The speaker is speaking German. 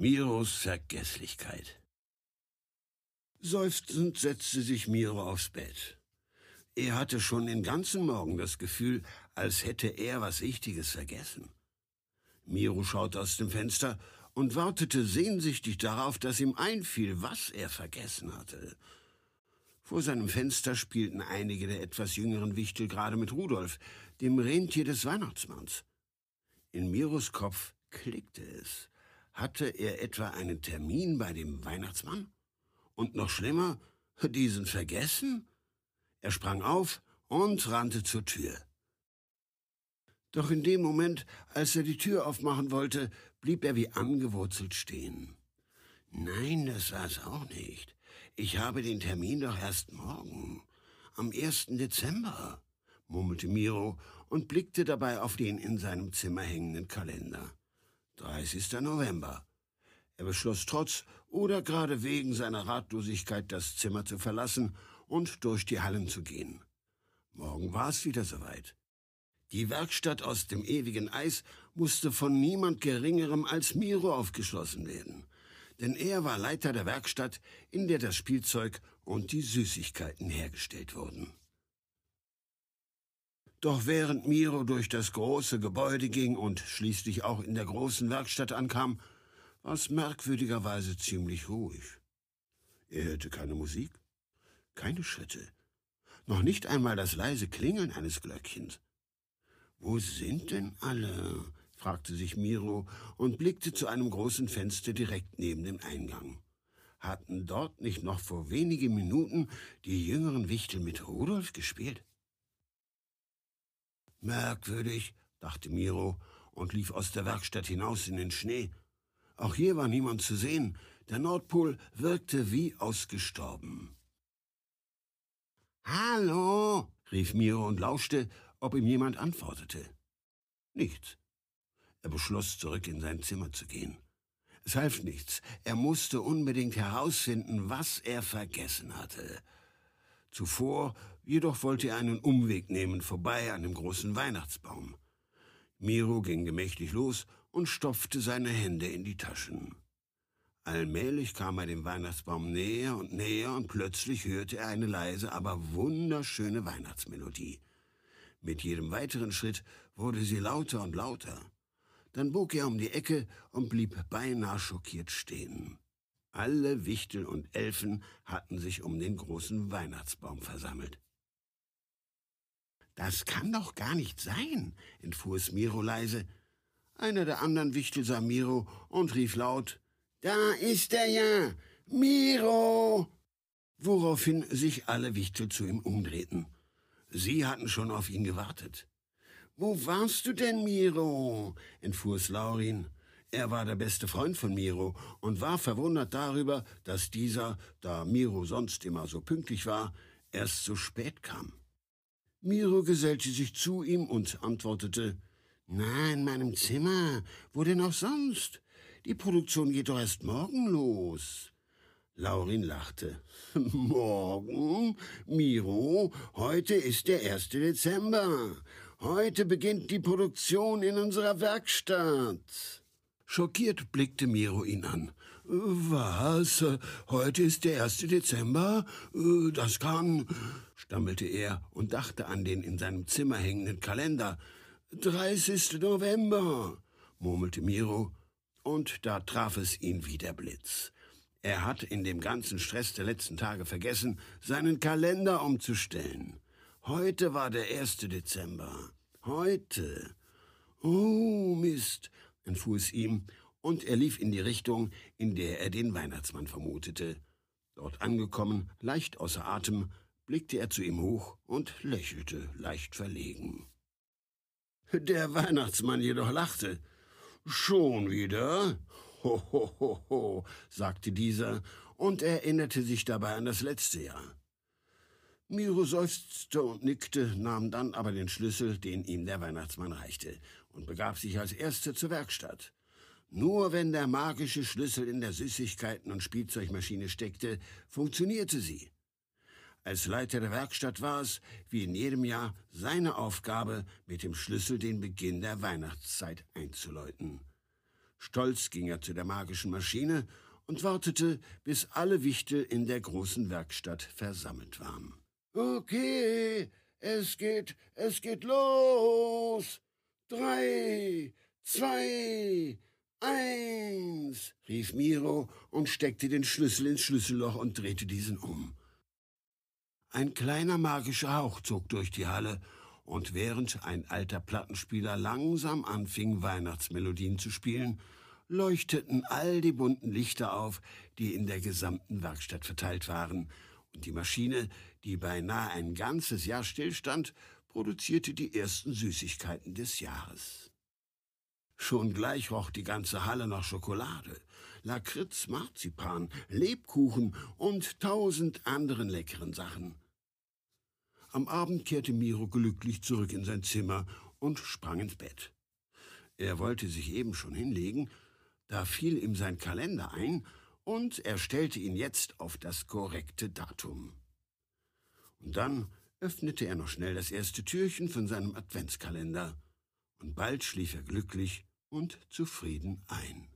Miros Vergesslichkeit. Seufzend setzte sich Miro aufs Bett. Er hatte schon den ganzen Morgen das Gefühl, als hätte er was Wichtiges vergessen. Miro schaute aus dem Fenster und wartete sehnsüchtig darauf, dass ihm einfiel, was er vergessen hatte. Vor seinem Fenster spielten einige der etwas jüngeren Wichtel gerade mit Rudolf, dem Rentier des Weihnachtsmanns. In Miros Kopf klickte es. Hatte er etwa einen Termin bei dem Weihnachtsmann? Und noch schlimmer, diesen vergessen? Er sprang auf und rannte zur Tür. Doch in dem Moment, als er die Tür aufmachen wollte, blieb er wie angewurzelt stehen. Nein, das war's auch nicht. Ich habe den Termin doch erst morgen, am 1. Dezember, murmelte Miro und blickte dabei auf den in seinem Zimmer hängenden Kalender. 30. November. Er beschloss trotz oder gerade wegen seiner Ratlosigkeit das Zimmer zu verlassen und durch die Hallen zu gehen. Morgen war es wieder soweit. Die Werkstatt aus dem ewigen Eis musste von niemand Geringerem als Miro aufgeschlossen werden denn er war Leiter der Werkstatt, in der das Spielzeug und die Süßigkeiten hergestellt wurden. Doch während Miro durch das große Gebäude ging und schließlich auch in der großen Werkstatt ankam, war es merkwürdigerweise ziemlich ruhig. Er hörte keine Musik, keine Schritte, noch nicht einmal das leise Klingeln eines Glöckchens. Wo sind denn alle? fragte sich Miro und blickte zu einem großen Fenster direkt neben dem Eingang. Hatten dort nicht noch vor wenigen Minuten die jüngeren Wichtel mit Rudolf gespielt? Merkwürdig, dachte Miro und lief aus der Werkstatt hinaus in den Schnee. Auch hier war niemand zu sehen. Der Nordpol wirkte wie ausgestorben. Hallo, rief Miro und lauschte, ob ihm jemand antwortete. Nichts. Er beschloss, zurück in sein Zimmer zu gehen. Es half nichts. Er musste unbedingt herausfinden, was er vergessen hatte. Zuvor jedoch wollte er einen Umweg nehmen, vorbei an dem großen Weihnachtsbaum. Miro ging gemächlich los und stopfte seine Hände in die Taschen. Allmählich kam er dem Weihnachtsbaum näher und näher und plötzlich hörte er eine leise, aber wunderschöne Weihnachtsmelodie. Mit jedem weiteren Schritt wurde sie lauter und lauter. Dann bog er um die Ecke und blieb beinahe schockiert stehen. Alle Wichtel und Elfen hatten sich um den großen Weihnachtsbaum versammelt. Das kann doch gar nicht sein, entfuhr es Miro leise. Einer der anderen Wichtel sah Miro und rief laut, Da ist er ja, Miro! Woraufhin sich alle Wichtel zu ihm umdrehten. Sie hatten schon auf ihn gewartet. Wo warst du denn, Miro? entfuhr es Laurin. Er war der beste Freund von Miro und war verwundert darüber, dass dieser, da Miro sonst immer so pünktlich war, erst so spät kam. Miro gesellte sich zu ihm und antwortete, Na, in meinem Zimmer. Wo denn auch sonst? Die Produktion geht doch erst morgen los. Laurin lachte. Morgen? Miro, heute ist der 1. Dezember. Heute beginnt die Produktion in unserer Werkstatt. Schockiert blickte Miro ihn an. Was? Heute ist der 1. Dezember? Das kann, stammelte er und dachte an den in seinem Zimmer hängenden Kalender. 30. November, murmelte Miro, und da traf es ihn wie der Blitz. Er hat in dem ganzen Stress der letzten Tage vergessen, seinen Kalender umzustellen. Heute war der 1. Dezember. Heute. Oh, Mist, entfuhr es ihm, und er lief in die Richtung, in der er den Weihnachtsmann vermutete. Dort angekommen, leicht außer Atem, blickte er zu ihm hoch und lächelte leicht verlegen. Der Weihnachtsmann jedoch lachte. Schon wieder? Ho, ho, ho, ho, sagte dieser und erinnerte sich dabei an das letzte Jahr. Miro seufzte und nickte, nahm dann aber den Schlüssel, den ihm der Weihnachtsmann reichte, und begab sich als Erster zur Werkstatt. Nur wenn der magische Schlüssel in der Süßigkeiten- und Spielzeugmaschine steckte, funktionierte sie. Als Leiter der Werkstatt war es, wie in jedem Jahr, seine Aufgabe, mit dem Schlüssel den Beginn der Weihnachtszeit einzuläuten. Stolz ging er zu der magischen Maschine und wartete, bis alle Wichtel in der großen Werkstatt versammelt waren. Okay, es geht, es geht los. Drei, zwei, eins, rief Miro und steckte den Schlüssel ins Schlüsselloch und drehte diesen um. Ein kleiner magischer Hauch zog durch die Halle, und während ein alter Plattenspieler langsam anfing, Weihnachtsmelodien zu spielen, leuchteten all die bunten Lichter auf, die in der gesamten Werkstatt verteilt waren, und die Maschine, die beinahe ein ganzes Jahr stillstand, produzierte die ersten Süßigkeiten des Jahres. Schon gleich roch die ganze Halle nach Schokolade, Lakritz, Marzipan, Lebkuchen und tausend anderen leckeren Sachen. Am Abend kehrte Miro glücklich zurück in sein Zimmer und sprang ins Bett. Er wollte sich eben schon hinlegen, da fiel ihm sein Kalender ein, und er stellte ihn jetzt auf das korrekte Datum. Und dann öffnete er noch schnell das erste Türchen von seinem Adventskalender, und bald schlief er glücklich und zufrieden ein.